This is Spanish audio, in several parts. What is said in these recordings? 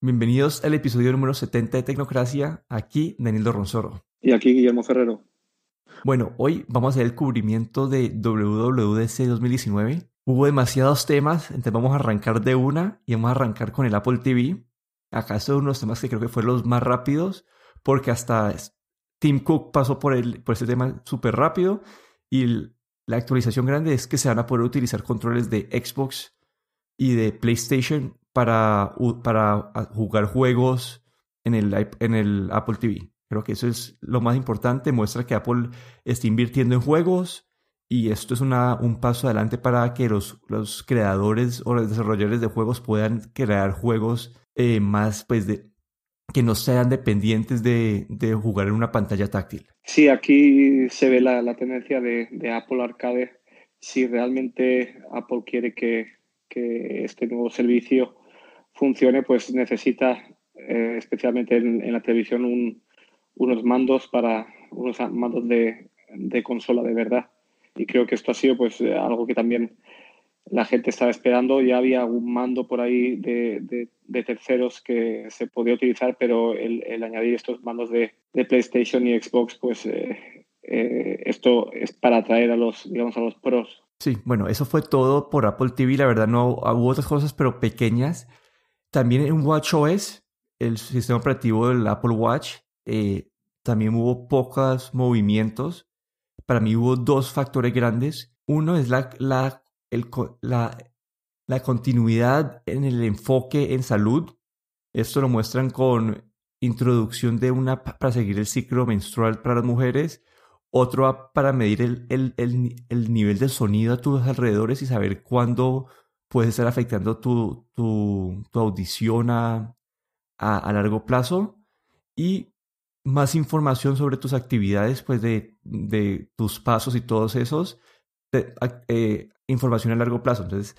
Bienvenidos al episodio número 70 de Tecnocracia. Aquí Daniel Ronsoro. Y aquí Guillermo Ferrero. Bueno, hoy vamos a hacer el cubrimiento de WWDC 2019. Hubo demasiados temas, entonces vamos a arrancar de una y vamos a arrancar con el Apple TV. Acá son unos temas que creo que fueron los más rápidos, porque hasta Tim Cook pasó por, el, por este tema súper rápido y la actualización grande es que se van a poder utilizar controles de Xbox y de PlayStation para, para jugar juegos en el, en el Apple TV. Creo que eso es lo más importante, muestra que Apple está invirtiendo en juegos y esto es una, un paso adelante para que los, los creadores o los desarrolladores de juegos puedan crear juegos eh, más, pues, de, que no sean dependientes de, de, jugar en una pantalla táctil. Sí, aquí se ve la, la tendencia de, de, Apple Arcade. Si realmente Apple quiere que, que este nuevo servicio funcione, pues necesita, eh, especialmente en, en, la televisión, un, unos mandos para unos mandos de, consola de verdad. Y creo que esto ha sido pues algo que también la gente estaba esperando. Ya había un mando por ahí de, terceros que se podía utilizar, pero el, el añadir estos mandos de, PlayStation y Xbox, pues eh, eh, esto es para atraer a los, digamos, a los pros. Sí, bueno, eso fue todo por Apple TV. La verdad, no hubo otras cosas, pero pequeñas. También en WatchOS, el sistema operativo del Apple Watch, eh, también hubo pocos movimientos. Para mí hubo dos factores grandes. Uno es la, la, el, la, la continuidad en el enfoque en salud. Esto lo muestran con introducción de una para seguir el ciclo menstrual para las mujeres, otro para medir el, el, el, el, nivel de sonido a tus alrededores y saber cuándo puede estar afectando tu, tu, tu audición a, a, largo plazo y más información sobre tus actividades, pues de, de tus pasos y todos esos, eh, información a largo plazo. Entonces,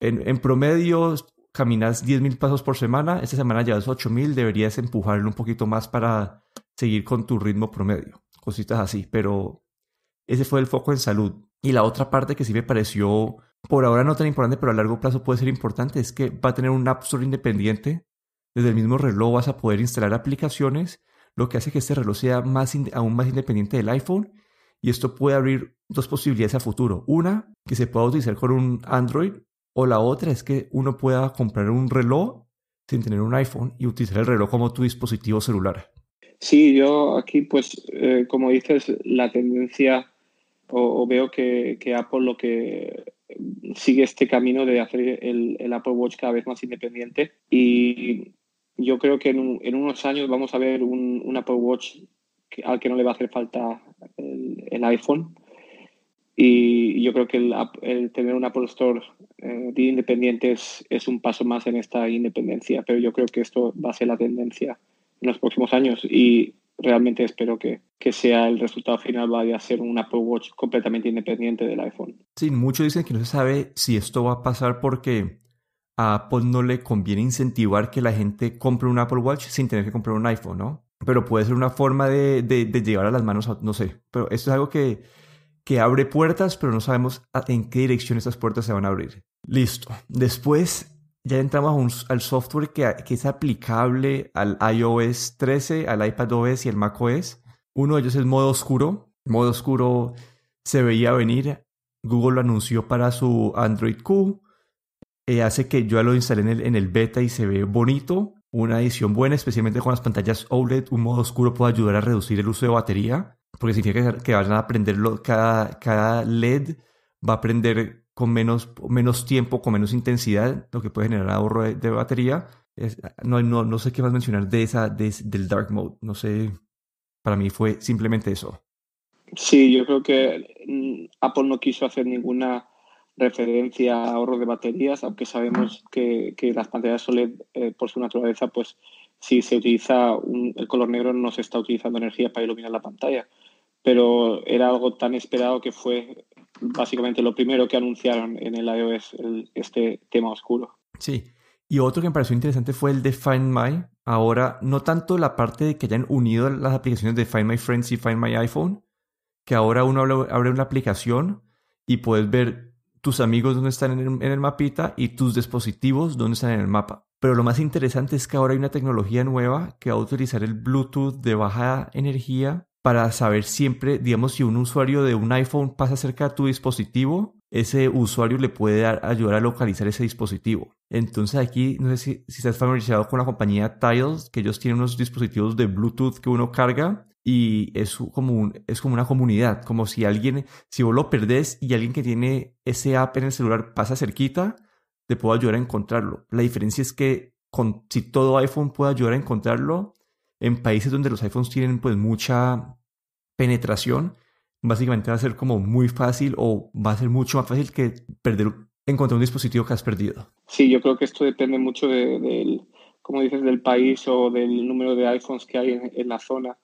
en, en promedio caminas 10.000 pasos por semana, esta semana llevas 8.000, deberías empujarlo un poquito más para seguir con tu ritmo promedio, cositas así, pero ese fue el foco en salud. Y la otra parte que sí me pareció, por ahora no tan importante, pero a largo plazo puede ser importante, es que va a tener un App Store independiente. Desde el mismo reloj vas a poder instalar aplicaciones, lo que hace que este reloj sea más aún más independiente del iPhone. Y esto puede abrir dos posibilidades a futuro. Una, que se pueda utilizar con un Android o la otra es que uno pueda comprar un reloj sin tener un iPhone y utilizar el reloj como tu dispositivo celular. Sí, yo aquí, pues, eh, como dices, la tendencia, o, veo que, que, Apple lo que sigue este camino de hacer el, el, Apple Watch cada vez más independiente. Y yo creo que en, un, en unos años vamos a ver un, un Apple Watch al que no le va a hacer falta el, el iPhone y yo creo que el, el tener un Apple Store eh, independiente es, es, un paso más en esta independencia, pero yo creo que esto va a ser la tendencia en los próximos años y realmente espero que, que sea el resultado final vaya a ser un Apple Watch completamente independiente del iPhone. Sí, muchos dicen que no se sabe si esto va a pasar porque a Apple no le conviene incentivar que la gente compre un Apple Watch sin tener que comprar un iPhone, ¿no? Pero puede ser una forma de, de, de llevar a las manos, a, no sé, pero esto es algo que que abre puertas, pero no sabemos en qué dirección estas puertas se van a abrir. Listo. Después ya entramos al software que, es aplicable al iOS 13, al iPadOS y al macOS. Uno de ellos es modo oscuro. Modo oscuro se veía venir. Google lo anunció para su Android Q. Eh, hace que yo lo instalé en el, en el beta y se ve bonito. Una edición buena, especialmente con las pantallas OLED. Un modo oscuro puede ayudar a reducir el uso de batería porque significa que van a aprenderlo, cada, cada LED va a aprender con menos, menos tiempo, con menos intensidad, lo que puede generar ahorro de, de batería. Es, no, no, no sé qué más mencionar de esa, de, del dark mode. No sé, para mí fue simplemente eso. Sí, yo creo que mm, Apple no quiso hacer ninguna referencia a ahorro de baterías, aunque sabemos que, que las pantallas OLED, eh, por su naturaleza, pues si se utiliza un, el color negro no se está utilizando energía para iluminar la pantalla pero era algo tan esperado que fue básicamente lo primero que anunciaron en el iOS, el, este tema oscuro. Sí, y otro que me pareció interesante fue el de Find My. Ahora, no tanto la parte de que hayan unido las aplicaciones de Find My Friends y Find My iPhone, que ahora uno abre una aplicación y puedes ver tus amigos dónde están en el, en el mapita y tus dispositivos dónde están en el mapa. Pero lo más interesante es que ahora hay una tecnología nueva que va a utilizar el Bluetooth de baja energía para saber siempre, digamos, si un usuario de un iPhone pasa cerca de tu dispositivo, ese usuario le puede ayudar a localizar ese dispositivo. Entonces aquí, no sé si, si estás familiarizado con la compañía Tiles, que ellos tienen unos dispositivos de Bluetooth que uno carga y es como, es como una comunidad, como si alguien, si vos lo perdés y alguien que tiene ese app en el celular pasa cerquita, te puedo ayudar a encontrarlo. La diferencia es que con, si todo iPhone puede ayudar a encontrarlo, en países donde los iPhones tienen pues mucha penetración, básicamente va a ser como muy fácil o va a ser mucho más fácil que perder, encontrar un dispositivo que has perdido. Sí, yo creo que esto depende mucho del, como dices, del país o del número de iPhones que hay en, la zona.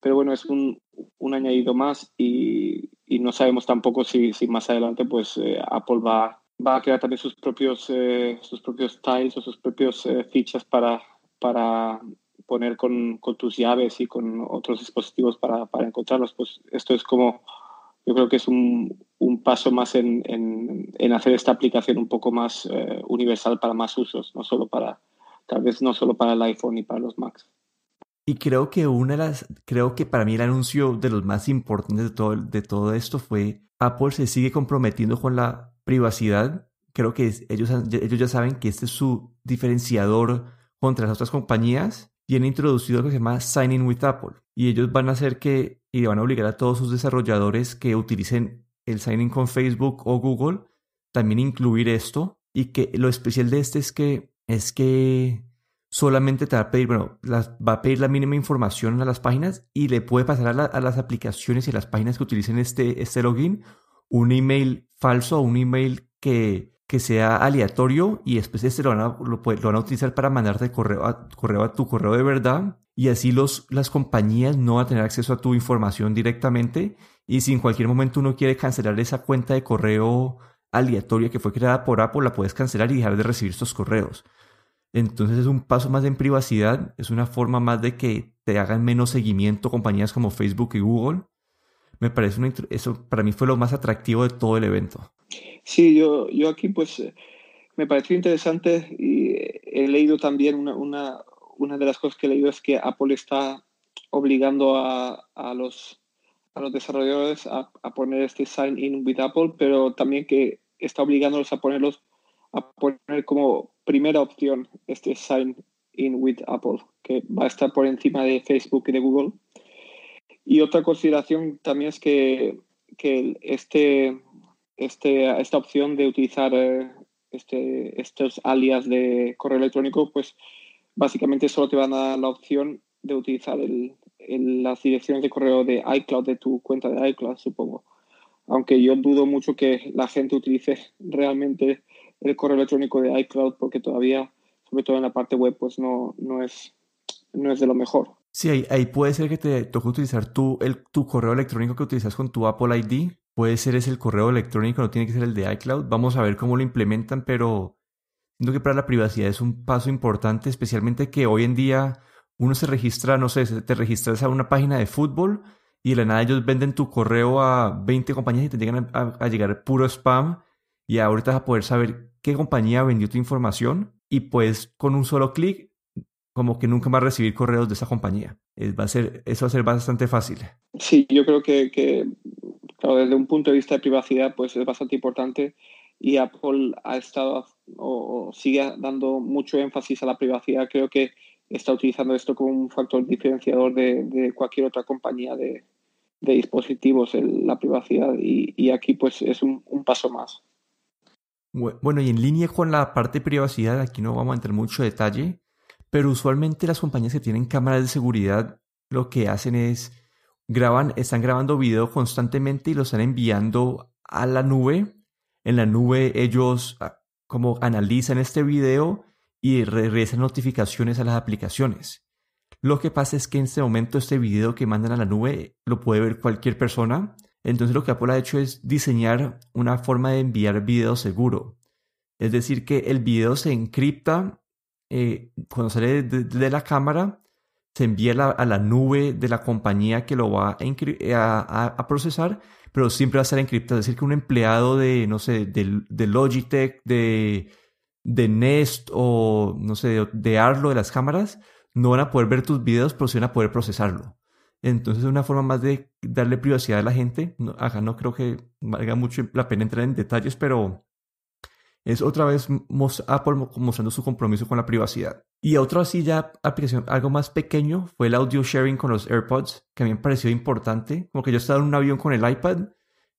Pero bueno, es un, un añadido más y, y, no sabemos tampoco si, si más adelante pues eh, Apple va va a crear también sus propios, eh, sus propios tiles o sus propios eh, fichas para, para poner con, con, tus llaves y con otros dispositivos para, para, encontrarlos. Pues esto es como, yo creo que es un, un paso más en, en, en, hacer esta aplicación un poco más eh, universal para más usos, no solo para, tal vez no solo para el iPhone y para los Macs. Y creo que una de las, creo que para mí el anuncio de los más importantes de todo, de todo esto fue Apple se sigue comprometiendo con la privacidad, creo que ellos, ellos ya saben que este es su diferenciador contra las otras compañías. Tiene introducido lo que se llama Signing with Apple. Y ellos van a hacer que, y van a obligar a todos sus desarrolladores que utilicen el signing con Facebook o Google, también incluir esto. Y que lo especial de este es que, es que solamente te va a pedir, bueno, va a pedir la mínima información a las páginas y le puede pasar a, a las aplicaciones y a las páginas que utilicen este, este login un email falso o un email que, que sea aleatorio y después este lo van, a, lo, utilizar para mandarte correo a, tu correo de verdad y así las compañías no van a tener acceso a tu información directamente y si en cualquier momento uno quiere cancelar esa cuenta de correo aleatoria que fue creada por Apple, la puedes cancelar y dejar de recibir estos correos. Entonces es un paso más en privacidad, es una forma más de que te hagan menos seguimiento compañías como Facebook y Google me parece una, eso para mí fue lo más atractivo de todo el evento. Sí, yo, yo aquí pues eh, me pareció interesante y he leído también una, una, una de las cosas que he leído es que Apple está obligando a, a los, a los desarrolladores a, a, poner este sign in with Apple, pero también que está obligándolos a ponerlos a poner como primera opción este sign in with Apple, que va a estar por encima de Facebook y de Google. Y otra consideración también es que, que este, este, esta opción de utilizar eh, este, estos alias de correo electrónico, pues básicamente solo te van a dar la opción de utilizar el, las direcciones de correo de iCloud, de tu cuenta de iCloud, supongo. Aunque yo dudo mucho que la gente utilice realmente el correo electrónico de iCloud porque todavía, sobre todo en la parte web, pues no, no, es, no es de lo mejor. Sí, ahí, puede ser que te toque utilizar tu, el, tu correo electrónico que utilizas con tu Apple ID. Puede ser ese el correo electrónico, no tiene que ser el de iCloud. Vamos a ver cómo lo implementan, pero siento que para la privacidad es un paso importante, especialmente que hoy en día uno se registra, no sé, te registras a una página de fútbol y de la nada ellos venden tu correo a 20 compañías y te llegan a, a llegar puro spam. Y ahorita vas a poder saber qué compañía vendió tu información y pues con un solo clic como que nunca más recibir correos de esa compañía. va a ser, eso va a ser bastante fácil. Sí, yo creo que, que desde un punto de vista de privacidad, pues es bastante importante y Apple ha estado o, sigue dando mucho énfasis a la privacidad. Creo que está utilizando esto como un factor diferenciador de, de cualquier otra compañía de, de dispositivos, la privacidad, y, y, aquí pues es un, un, paso más. Bueno, y en línea con la parte de privacidad, aquí no vamos a entrar mucho detalle, pero usualmente las compañías que tienen cámaras de seguridad lo que hacen es graban, están grabando video constantemente y lo están enviando a la nube. En la nube ellos ah, como analizan este video y regresan notificaciones a las aplicaciones. Lo que pasa es que en este momento este video que mandan a la nube lo puede ver cualquier persona. Entonces lo que Apple ha hecho es diseñar una forma de enviar video seguro. Es decir, que el video se encripta eh, cuando sale de, la cámara, se envía a la nube de la compañía que lo va a, a, procesar, pero siempre va a estar encriptado. Es decir, que un empleado de, no sé, de, Logitech, de, de Nest o, no sé, de Arlo, de las cámaras, no van a poder ver tus videos, pero sí van a poder procesarlo. Entonces es una forma más de darle privacidad a la gente. acá no creo que valga mucho la pena entrar en detalles, pero es otra vez Apple mostrando su compromiso con la privacidad. Y otra así ya aplicación, algo más pequeño, fue el audio sharing con los AirPods, que a mí me pareció importante. Como que yo estaba en un avión con el iPad,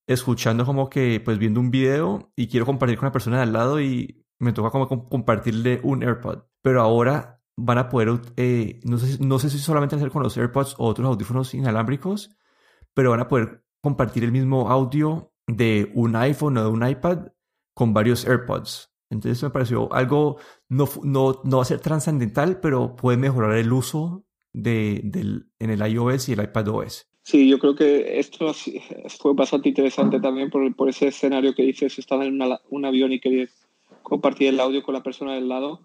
escuchando como que, pues viendo un video y quiero compartir con la persona de al lado y me toca como compartirle un AirPod. Pero ahora van a poder, eh, no, sé, no sé si solamente hacer con los AirPods o otros audífonos inalámbricos, pero van a poder compartir el mismo audio de un iPhone o de un iPad con varios AirPods. Entonces me pareció algo, no, no, no va a ser trascendental, pero puede mejorar el uso de, del, en el iOS y el iPadOS. Sí, yo creo que esto fue bastante interesante también por, por ese escenario que dices, estás en un avión y querías compartir el audio con la persona del lado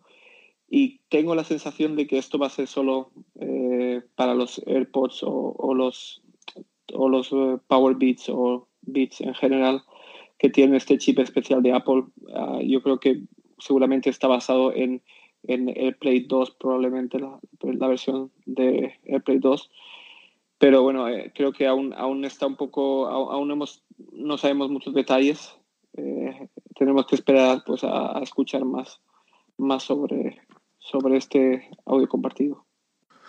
y tengo la sensación de que esto va a ser solo eh, para los AirPods o, los, o los eh, Power Beats o Beats en general que tienen este chip especial de Apple. Ah, yo creo que seguramente está basado en, en AirPlay 2, probablemente la, la versión de AirPlay 2. Pero bueno, eh, creo que aún, aún está un poco, aún, hemos, no sabemos muchos detalles. tenemos que esperar pues, a, a escuchar más, más sobre, sobre este audio compartido.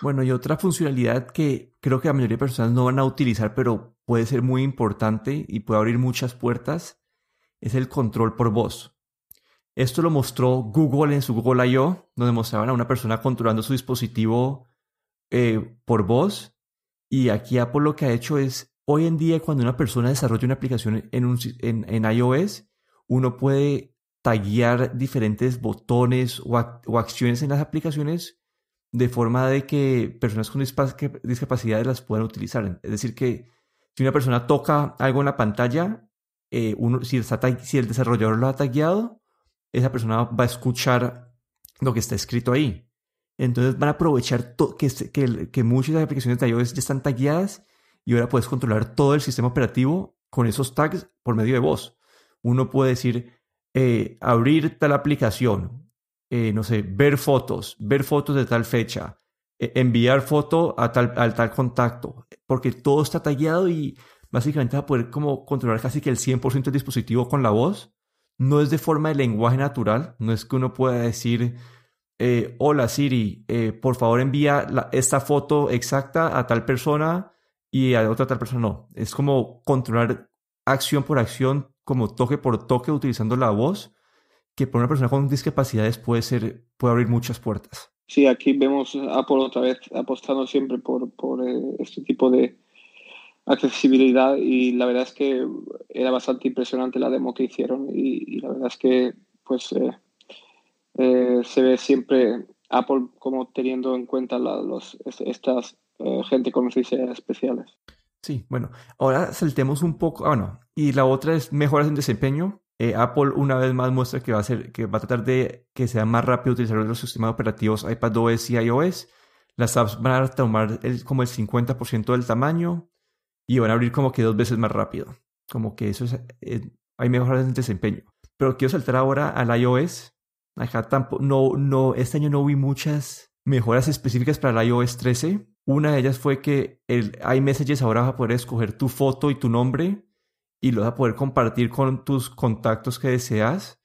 Bueno, y otra funcionalidad que creo que la mayoría de personas no van a utilizar, pero puede ser muy importante y puede abrir muchas puertas, es el control por voz. Esto lo mostró Google en su Google I.O., donde mostraban a una persona controlando su dispositivo eh, por voz. Y aquí Apple lo que ha hecho es, hoy en día cuando una persona desarrolla una aplicación en, en, en iOS, uno puede taguear diferentes botones o, acciones en las aplicaciones de forma de que personas con discapacidades las puedan utilizar. Es decir, que si una persona toca algo en la pantalla, eh, si, el desarrollador lo ha tagueado, esa persona va a escuchar lo que está escrito ahí. Entonces van a aprovechar que, que, que, muchas de las aplicaciones de iOS ya están tagueadas y ahora puedes controlar todo el sistema operativo con esos tags por medio de voz. Uno puede decir, eh, abrir tal aplicación, eh, no sé, ver fotos, ver fotos de tal fecha, enviar foto a tal, al tal contacto, porque todo está tallado y básicamente va a poder como controlar casi que el 100% del dispositivo con la voz. No es de forma de lenguaje natural, no es que uno pueda decir, hola Siri, por favor envía esta foto exacta a tal persona y a otra tal persona. No, es como controlar acción por acción como toque por toque utilizando la voz, que para una persona con discapacidades puede ser, puede abrir muchas puertas. Sí, aquí vemos a Apple otra vez apostando siempre por, por eh, este tipo de accesibilidad y la verdad es que era bastante impresionante la demo que hicieron y, la verdad es que pues eh, eh, se ve siempre Apple como teniendo en cuenta los, estas gente con necesidades especiales. Sí, bueno, ahora saltemos un poco. Ah, bueno, y la otra es mejoras en desempeño. Eh, Apple una vez más muestra que va a hacer, que va a tratar de que sea más rápido utilizar los sistemas operativos iPadOS y iOS. Las apps van a tomar el, como el 50% del tamaño y van a abrir como que dos veces más rápido. Como que eso es, eh, hay mejoras en desempeño. Pero quiero saltar ahora al iOS. Acá tampoco, no, no, este año no vi muchas mejoras específicas para el iOS 13. Una de ellas fue que el iMessages ahora vas a poder escoger tu foto y tu nombre y lo vas a poder compartir con tus contactos que deseas,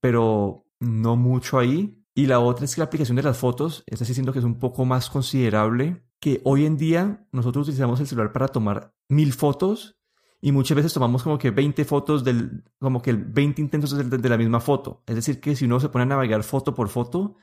pero no mucho ahí. Y la otra es que la aplicación de las fotos, está diciendo que es un poco más considerable, que hoy en día nosotros utilizamos el celular para tomar mil fotos y muchas veces tomamos como que 20 fotos del, como que 20 intentos de, de la misma foto. Es decir, que si uno se pone a navegar foto por foto,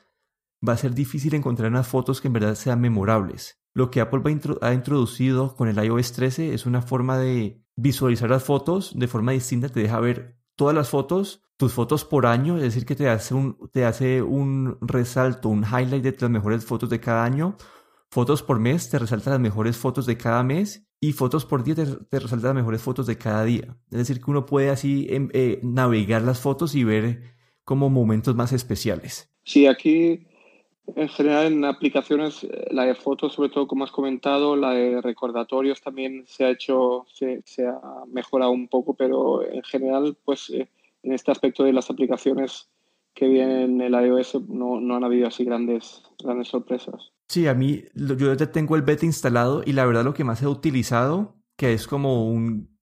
va a ser difícil encontrar unas fotos que en verdad sean memorables. Lo que Apple ha introducido con el iOS 13 es una forma de visualizar las fotos de forma distinta, te deja ver todas las fotos, tus fotos por año, es decir, que te hace un, te hace un resalto, un highlight de las mejores fotos de cada año. Fotos por mes te resalta las mejores fotos de cada mes y fotos por día te, resalta las mejores fotos de cada día. Es decir, que uno puede así em, eh, navegar las fotos y ver como momentos más especiales. Sí, aquí En general, en aplicaciones, la de fotos, sobre todo como has comentado, la de recordatorios también se ha hecho, se, se ha mejorado un poco, pero en general, pues en este aspecto de las aplicaciones que vienen en el iOS no, no han habido así grandes, grandes sorpresas. Sí, a mí, yo ya tengo el beta instalado y la verdad lo que más he utilizado, que es como un,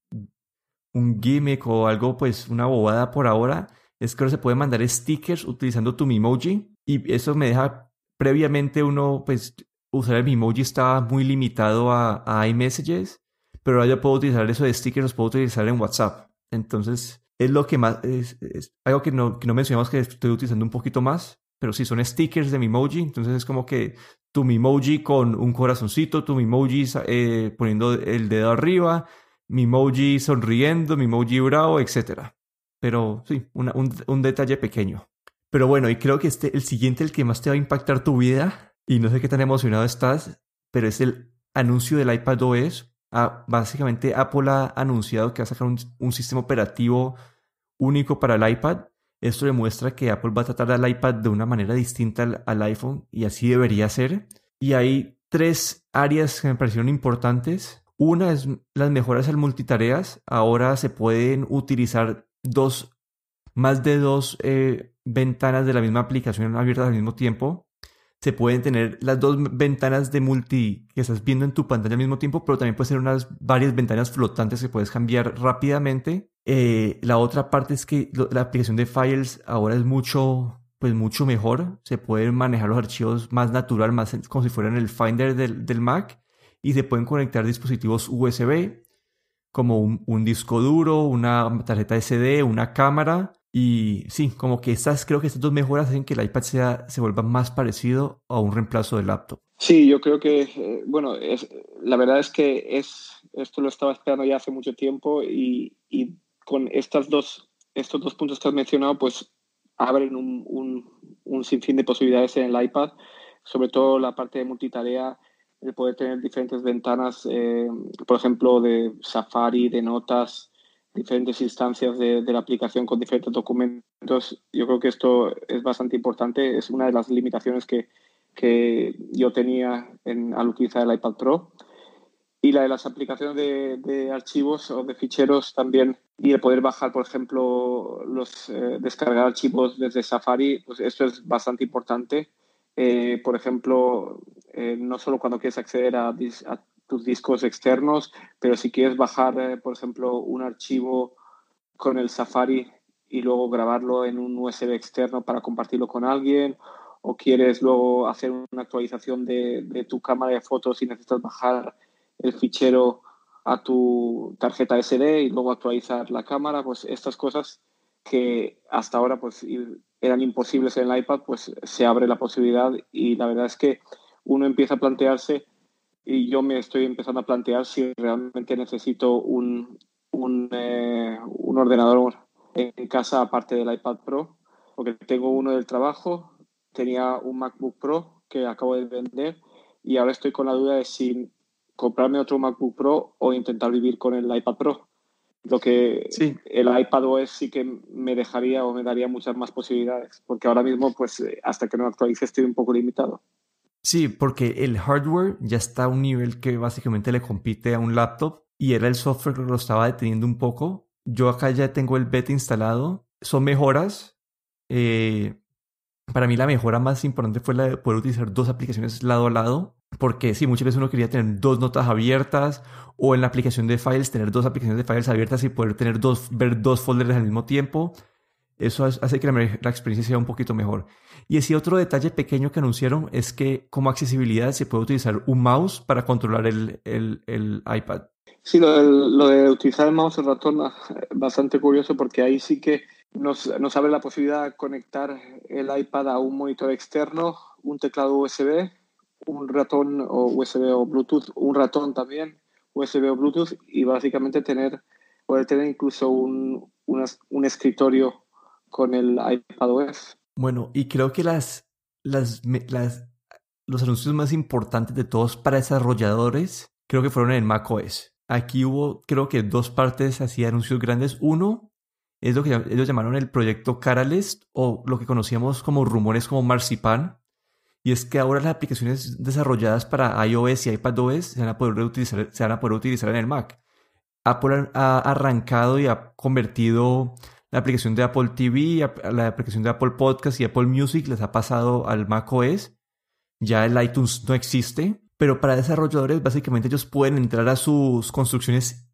un gimmick o algo, pues una bobada por ahora, es que se puede mandar stickers utilizando tu Memoji y eso me deja previamente uno, pues usar el Memoji estaba muy limitado a, a iMessages, pero ahora yo puedo utilizar eso de stickers, los puedo utilizar en WhatsApp. Entonces, es lo que más, es, algo que no, que no mencionamos que estoy utilizando un poquito más, pero sí son stickers de Memoji, entonces es como que tu Memoji con un corazoncito, tu Memoji eh, poniendo el dedo arriba, Memoji sonriendo, Memoji bravo, etc. Pero sí, un, un, detalle pequeño. Pero bueno, y creo que este, el siguiente, el que más te va a impactar tu vida, y no sé qué tan emocionado estás, pero es el anuncio del iPad OS Ah, básicamente Apple ha anunciado que va a sacar un, sistema operativo único para el iPad. Esto demuestra que Apple va a tratar al iPad de una manera distinta al, iPhone y así debería ser. Y hay tres áreas que me parecieron importantes. Una es las mejoras al multitareas. Ahora se pueden utilizar dos, más de dos eh, ventanas de la misma aplicación abiertas al mismo tiempo se pueden tener las dos ventanas de multi que estás viendo en tu pantalla al mismo tiempo, pero también puede ser unas varias ventanas flotantes que puedes cambiar rápidamente. Eh, la otra parte es que la aplicación de Files ahora es mucho, pues mucho mejor. Se pueden manejar los archivos más natural, más como si fueran el Finder del, del Mac y se pueden conectar dispositivos USB como un disco duro, una tarjeta SD, una cámara y sí, como que estas, creo que estas dos mejoras hacen que el iPad sea, se vuelva más parecido a un reemplazo del laptop. Sí, yo creo que, eh, bueno, es, la verdad es que es, esto lo estaba esperando ya hace mucho tiempo y, y con estas dos, estos dos puntos que has mencionado, pues abren un, un, un, sinfín de posibilidades en el iPad, sobre todo la parte de multitarea, de poder tener diferentes ventanas, eh, por ejemplo, de Safari, de notas, diferentes instancias de, la aplicación con diferentes documentos. Yo creo que esto es bastante importante. Es una de las limitaciones que, que yo tenía en, al utilizar el iPad Pro. Y la de las aplicaciones de, de archivos o de ficheros también. Y el poder bajar, por ejemplo, los eh, descargar archivos desde Safari, pues esto es bastante importante. Eh, por ejemplo, eh, no solo cuando quieres acceder a, a tus discos externos, pero si quieres bajar, eh, por ejemplo, un archivo con el Safari y luego grabarlo en un USB externo para compartirlo con alguien, o quieres luego hacer una actualización de, tu cámara de fotos y necesitas bajar el fichero a tu tarjeta SD y luego actualizar la cámara, pues estas cosas que hasta ahora pues eran imposibles en el iPad, pues se abre la posibilidad y la verdad es que uno empieza a plantearse y yo me estoy empezando a plantear si realmente necesito un, un, eh, un ordenador en casa aparte del iPad Pro, porque tengo uno del trabajo, tenía un MacBook Pro que acabo de vender y ahora estoy con la duda de si comprarme otro MacBook Pro o intentar vivir con el iPad Pro. Lo que sí. el iPad OS sí que me dejaría o me daría muchas más posibilidades, porque ahora mismo, pues hasta que no actualice, estoy un poco limitado. Sí, porque el hardware ya está a un nivel que básicamente le compite a un laptop y era el software que lo estaba deteniendo un poco. Yo acá ya tengo el beta instalado. Son mejoras. Eh, para mí la mejora más importante fue la de poder utilizar dos aplicaciones lado a lado. Porque sí, muchas veces uno quería tener dos notas abiertas o en la aplicación de files tener dos aplicaciones de files abiertas y poder tener dos, ver dos folders al mismo tiempo. Eso hace que la, experiencia sea un poquito mejor. Y ese otro detalle pequeño que anunciaron es que como accesibilidad se puede utilizar un mouse para controlar el, el, iPad. Sí, lo de, utilizar el mouse el ratón es ah, bastante curioso porque ahí sí que nos, nos, abre la posibilidad de conectar el iPad a un monitor externo, un teclado USB, un ratón o USB o Bluetooth, un ratón también, USB o Bluetooth y básicamente tener, poder tener incluso un, un escritorio con el iPadOS. Bueno, y creo que las, los anuncios más importantes de todos para desarrolladores creo que fueron en macOS. Aquí hubo, creo que dos partes así anuncios grandes. Uno es lo que ellos llamaron el proyecto Catalyst o lo que conocíamos como rumores como Marzipan. Y es que ahora las aplicaciones desarrolladas para iOS y iPadOS se van a poder utilizar, se van a poder utilizar en el Mac. Apple ha arrancado y ha convertido la aplicación de Apple TV, la aplicación de Apple Podcast y Apple Music les ha pasado al Mac OS. Ya el iTunes no existe, pero para desarrolladores básicamente ellos pueden entrar a sus construcciones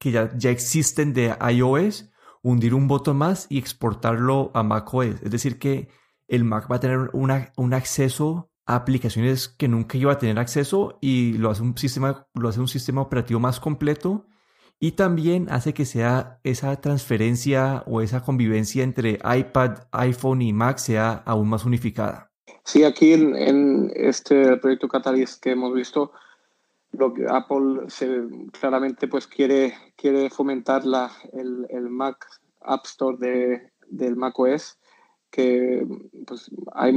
que ya, ya existen de iOS, hundir un botón más y exportarlo a macOS. Es decir, que el Mac va a tener un acceso a aplicaciones que nunca iba a tener acceso y lo hace un sistema, lo hace un sistema operativo más completo y también hace que sea esa transferencia o esa convivencia entre iPad, iPhone y Mac sea aún más unificada. Sí, aquí en, este proyecto Catalyst que hemos visto, Apple claramente pues quiere, quiere fomentar la, el, el Mac App Store de, del Mac OS, que pues hay,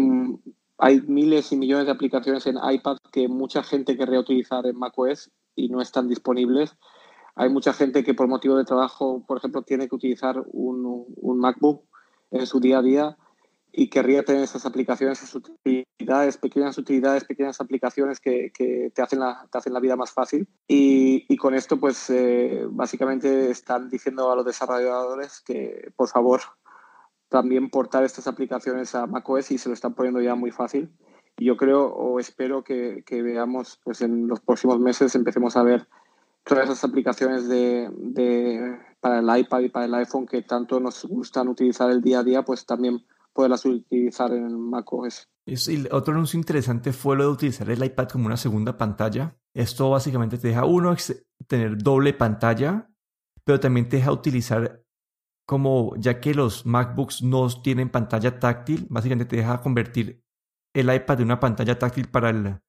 hay miles y millones de aplicaciones en iPad que mucha gente querría utilizar en Mac OS y no están disponibles. Hay mucha gente que por motivo de trabajo, por ejemplo, tiene que utilizar un, un MacBook en su día a día y querría tener esas aplicaciones, esas utilidades, pequeñas utilidades, pequeñas aplicaciones que, que te, hacen la, te hacen la vida más fácil. Y, y con esto, pues eh, básicamente están diciendo a los desarrolladores que, por favor, también portar estas aplicaciones a macOS y se lo están poniendo ya muy fácil. Y yo creo o espero que, que veamos, pues en los próximos meses empecemos a ver todas esas aplicaciones de, para el iPad y para el iPhone que tanto nos gustan utilizar el día a día, pues también poderlas utilizar en el macOS. Y otro anuncio interesante fue lo de utilizar el iPad como una segunda pantalla. Esto básicamente te deja uno tener doble pantalla, pero también te deja utilizar como ya que los MacBooks no tienen pantalla táctil, básicamente te deja convertir el iPad de una pantalla táctil para el,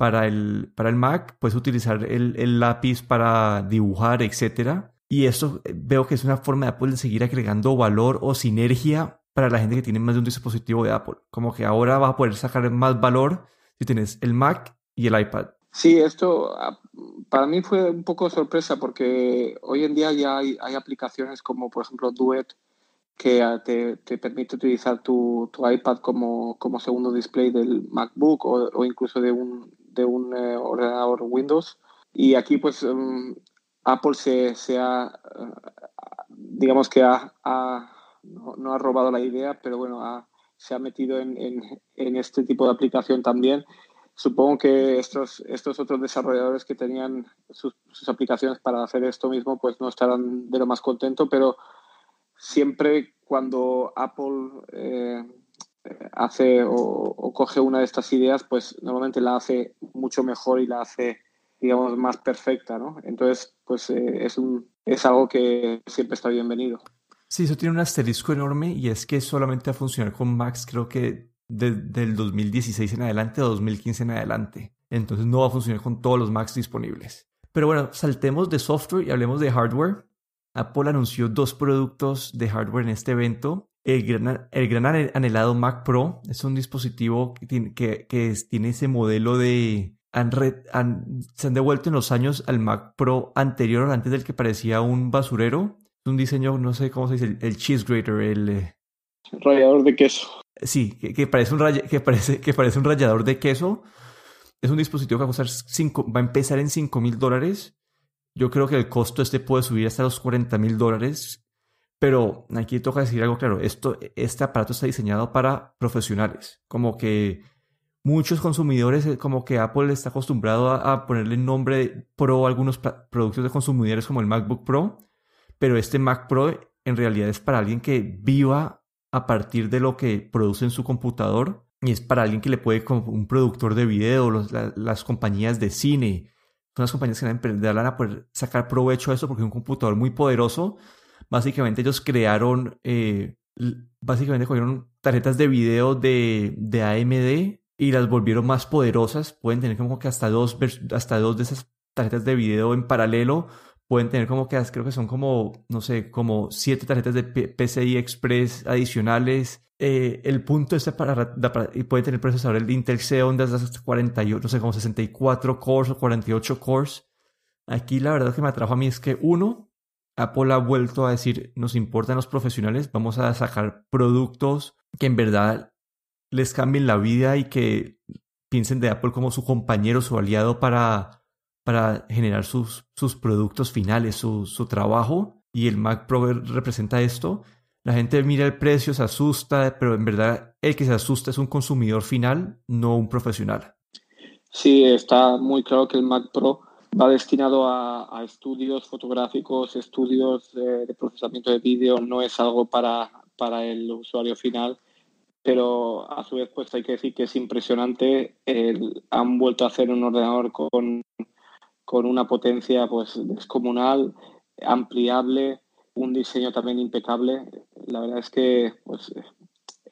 para el, para el Mac, puedes utilizar el, el lápiz para dibujar, etc. Y eso eh, veo que es una forma de Apple de seguir agregando valor o sinergia para la gente que tiene más de un dispositivo de Apple. Como que ahora vas a poder sacar más valor si tienes el Mac y el iPad. Sí, esto ah, para mí fue un poco sorpresa porque hoy en día ya hay, hay aplicaciones como por ejemplo Duet que ah, te, te permite utilizar tu, tu, iPad como, como segundo display del MacBook o, o incluso de un, de un eh, ordenador Windows. Y aquí pues um, Apple se, se ha, uh, digamos que ha, ha no, ha robado la idea, pero bueno, se ha metido en, en, este tipo de aplicación también. Supongo que estos, estos otros desarrolladores que tenían sus, aplicaciones para hacer esto mismo, pues no estarán de lo más contento, pero siempre cuando Apple eh, hace o, coge una de estas ideas, pues normalmente la hace mucho mejor y la hace, digamos, más perfecta, ¿no? Entonces, pues eh, es, un, es algo que siempre está bienvenido. Sí, eso tiene un asterisco enorme y es que solamente a funcionar con Macs creo que desde el 2016 en adelante o 2015 en adelante. Entonces no va a funcionar con todos los Macs disponibles. Pero bueno, saltemos de software y hablemos de hardware. Apple anunció dos productos de hardware en este evento. El gran, el gran anhelado Mac Pro es un dispositivo que tiene, que, que tiene ese modelo de... Han, han, se han devuelto en los años al Mac Pro anterior, antes del que parecía un basurero un diseño, no sé cómo se dice, el, cheese grater, el... Eh, rallador de queso. Sí, que, parece un que, parece, que parece un rallador de queso. Es un dispositivo que va a costar cinco, va a empezar en 5 mil dólares. Yo creo que el costo este puede subir hasta los 40 mil dólares. Pero aquí toca decir algo claro. Esto, este aparato está diseñado para profesionales. Como que muchos consumidores, eh, como que Apple está acostumbrado a, a ponerle nombre Pro a algunos productos de consumidores como el MacBook Pro pero este Mac Pro en realidad es para alguien que viva a partir de lo que produce en su computador y es para alguien que le puede, como un productor de video, las compañías de cine, son las compañías que van a poder sacar provecho a eso porque es un computador muy poderoso. Básicamente ellos crearon, eh, básicamente cogieron tarjetas de video de, de AMD y las volvieron más poderosas. Pueden tener como que hasta dos, hasta dos de esas tarjetas de video en paralelo pueden tener como que, creo que son como, no sé, como siete tarjetas de PCI Express adicionales. Eh, el punto este para, y pueden tener procesadores de Intel Xeon de hasta 48, no sé, como 64 cores o 48 cores. Aquí la verdad que me atrajo a mí es que uno, Apple ha vuelto a decir, nos importan los profesionales, vamos a sacar productos que en verdad les cambien la vida y que piensen de Apple como su compañero, su aliado para, para generar sus, sus productos finales, su, su trabajo. Y el Mac Pro representa esto. La gente mira el precio, se asusta, pero en verdad el que se asusta es un consumidor final, no un profesional. Sí, está muy claro que el Mac Pro va destinado a, estudios fotográficos, estudios de, procesamiento de vídeo, no es algo para, para el usuario final, pero a su vez pues hay que decir que es impresionante, han vuelto a hacer un ordenador con, con una potencia pues descomunal, ampliable, un diseño también impecable. La verdad es que pues,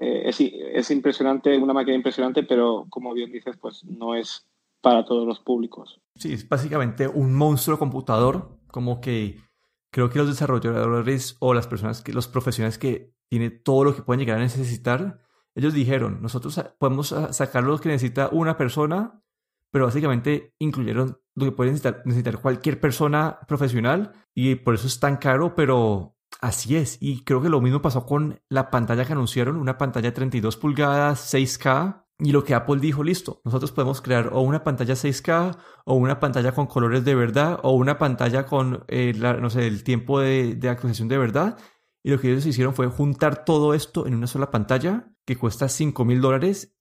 eh, es, es, impresionante, una máquina impresionante, pero como bien dices, pues no es para todos los públicos. Sí, es básicamente un monstruo computador, como que creo que los desarrolladores o las personas, que los profesionales que tienen todo lo que pueden llegar a necesitar, ellos dijeron, nosotros podemos sacar lo que necesita una persona, pero básicamente incluyeron lo que puede necesitar, necesitar cualquier persona profesional y por eso es tan caro, pero así es. Y creo que lo mismo pasó con la pantalla que anunciaron, una pantalla de 32 pulgadas, 6K, y lo que Apple dijo, listo, nosotros podemos crear o una pantalla 6K o una pantalla con colores de verdad o una pantalla con, eh, no sé, el tiempo de, de actualización de verdad. Y lo que ellos hicieron fue juntar todo esto en una sola pantalla que cuesta 5 mil dólares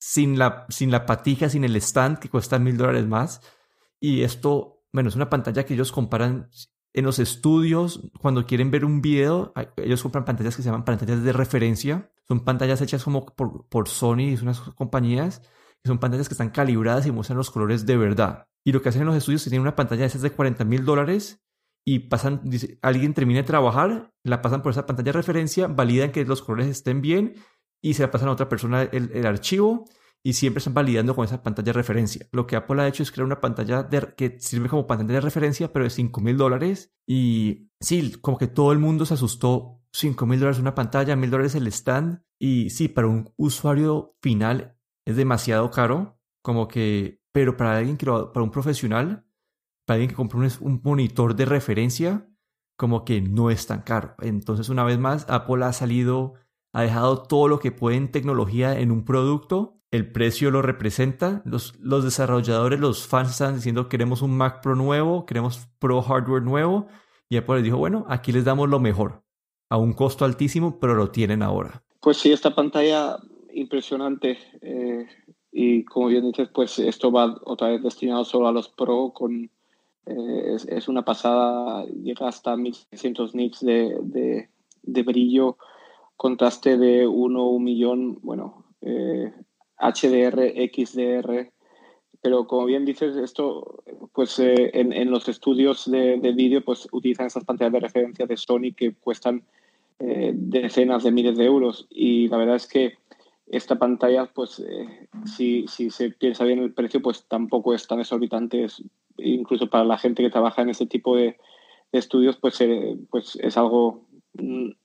sin la, sin la patija, sin el stand que cuesta mil dólares más. Y esto, bueno, es una pantalla que ellos comparan en los estudios, cuando quieren ver un video, ellos compran pantallas que se llaman pantallas de referencia. Son pantallas hechas como por, Sony y unas compañías, que son pantallas que están calibradas y muestran los colores de verdad. Y lo que hacen en los estudios es que tienen una pantalla de esas de 40 mil dólares y pasan, alguien termina de trabajar, la pasan por esa pantalla de referencia, validan que los colores estén bien y se la pasan a otra persona el archivo y siempre están validando con esa pantalla de referencia. Lo que Apple ha hecho es crear una pantalla que sirve como pantalla de referencia, pero de 5 mil dólares. Y sí, como que todo el mundo se asustó. 5 mil dólares una pantalla, mil dólares el stand. Y sí, para un usuario final es demasiado caro. Como que, pero para alguien que para un profesional, para alguien que compra un, un monitor de referencia, como que no es tan caro. Entonces, una vez más, Apple ha salido, ha dejado todo lo que puede en tecnología en un producto el precio lo representa. Los, los desarrolladores, los fans están diciendo queremos un Mac Pro nuevo, queremos Pro Hardware nuevo. Y Apple les dijo, bueno, aquí les damos lo mejor, a un costo altísimo, pero lo tienen ahora. Pues sí, esta pantalla impresionante. Eh, y como bien dices, pues esto va otra vez destinado solo a los Pro con... Eh, es, una pasada, llega hasta 1600 nits de, de, de brillo, contraste de 1 un millón, bueno, eh, HDR, XDR, pero como bien dices, esto, pues eh, en, los estudios de, vídeo, pues utilizan esas pantallas de referencia de Sony que cuestan eh, decenas de miles de euros y la verdad es que esta pantalla, pues eh, si, se piensa bien el precio, pues tampoco es tan exorbitante, incluso para la gente que trabaja en ese tipo de, estudios, pues, pues es algo,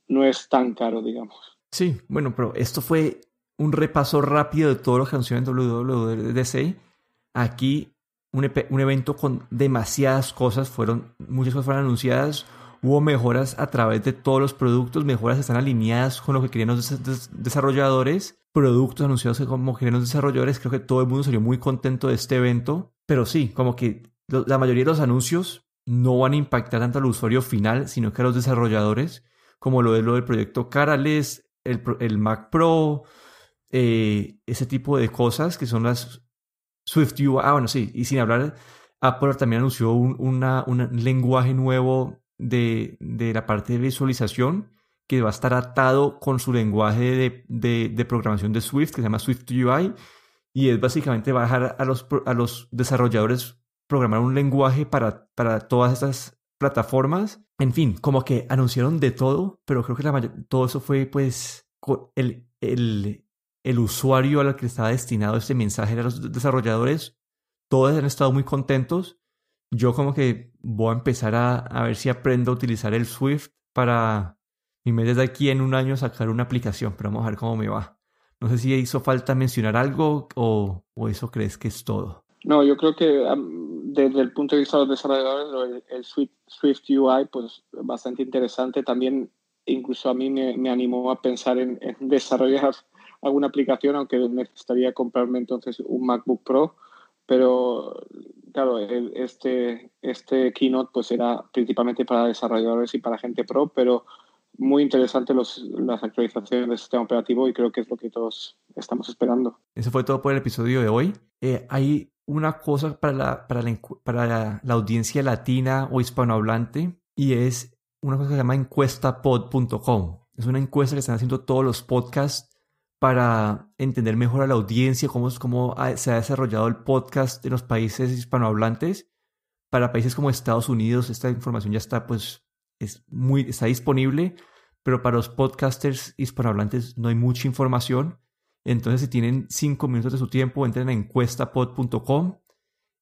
no es tan caro, digamos. Sí, bueno, pero esto fue un repaso rápido de lo que anunció en WWDC. Aquí un, un, evento con demasiadas cosas, fueron, muchas cosas fueron anunciadas, hubo mejoras a través de todos los productos, mejoras están alineadas con lo que querían los desarrolladores, productos anunciados como querían los desarrolladores, creo que todo el mundo salió muy contento de este evento, pero sí, como que la mayoría de los anuncios no van a impactar tanto al usuario final, sino que a los desarrolladores, como lo es lo del proyecto Carales, el, el Mac Pro, eh, ese tipo de cosas que son las Swift UI. Ah, bueno, sí, y sin hablar, Apple también anunció un, un lenguaje nuevo de, de, la parte de visualización que va a estar atado con su lenguaje de, de, programación de Swift, que se llama Swift UI, y es básicamente bajar a los, a los desarrolladores programar un lenguaje para, para todas estas plataformas. En fin, como que anunciaron de todo, pero creo que la todo eso fue pues el, el usuario al que estaba destinado este mensaje a los desarrolladores, todos han estado muy contentos. Yo como que voy a empezar a, a ver si aprendo a utilizar el Swift para mi mes de aquí en un año sacar una aplicación, pero vamos a ver cómo me va. No sé si hizo falta mencionar algo o, o eso crees que es todo. No, yo creo que desde el punto de vista de los desarrolladores, el, Swift, UI, pues bastante interesante. También incluso a mí me, animó a pensar en, en desarrollar alguna aplicación, aunque necesitaría comprarme entonces un MacBook Pro, pero claro, este, este keynote pues era principalmente para desarrolladores y para gente pro, pero muy interesante las actualizaciones del sistema operativo y creo que es lo que todos estamos esperando. Eso fue todo por el episodio de hoy. Eh, hay una cosa para la, para, la, para la audiencia latina o hispanohablante y es una cosa que se llama encuestapod.com. Es una encuesta que están haciendo todos los podcasts para entender mejor a la audiencia, cómo, cómo se ha desarrollado el podcast en los países hispanohablantes. Para países como Estados Unidos, esta información ya está, pues, es muy, está disponible, pero para los podcasters hispanohablantes no hay mucha información. Entonces, si tienen cinco minutos de su tiempo, entren a encuestapod.com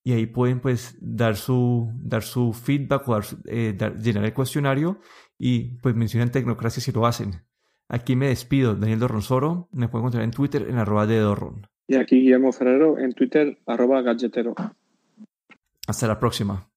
y ahí pueden pues dar su, dar su feedback o eh, llenar el cuestionario y pues mencionan Tecnocracia si lo hacen. Aquí me despido, Daniel Dorronsoro. Me pueden encontrar en Twitter en arroba de Dorron. Y aquí Guillermo Ferrero en Twitter arroba galletero. Hasta la próxima.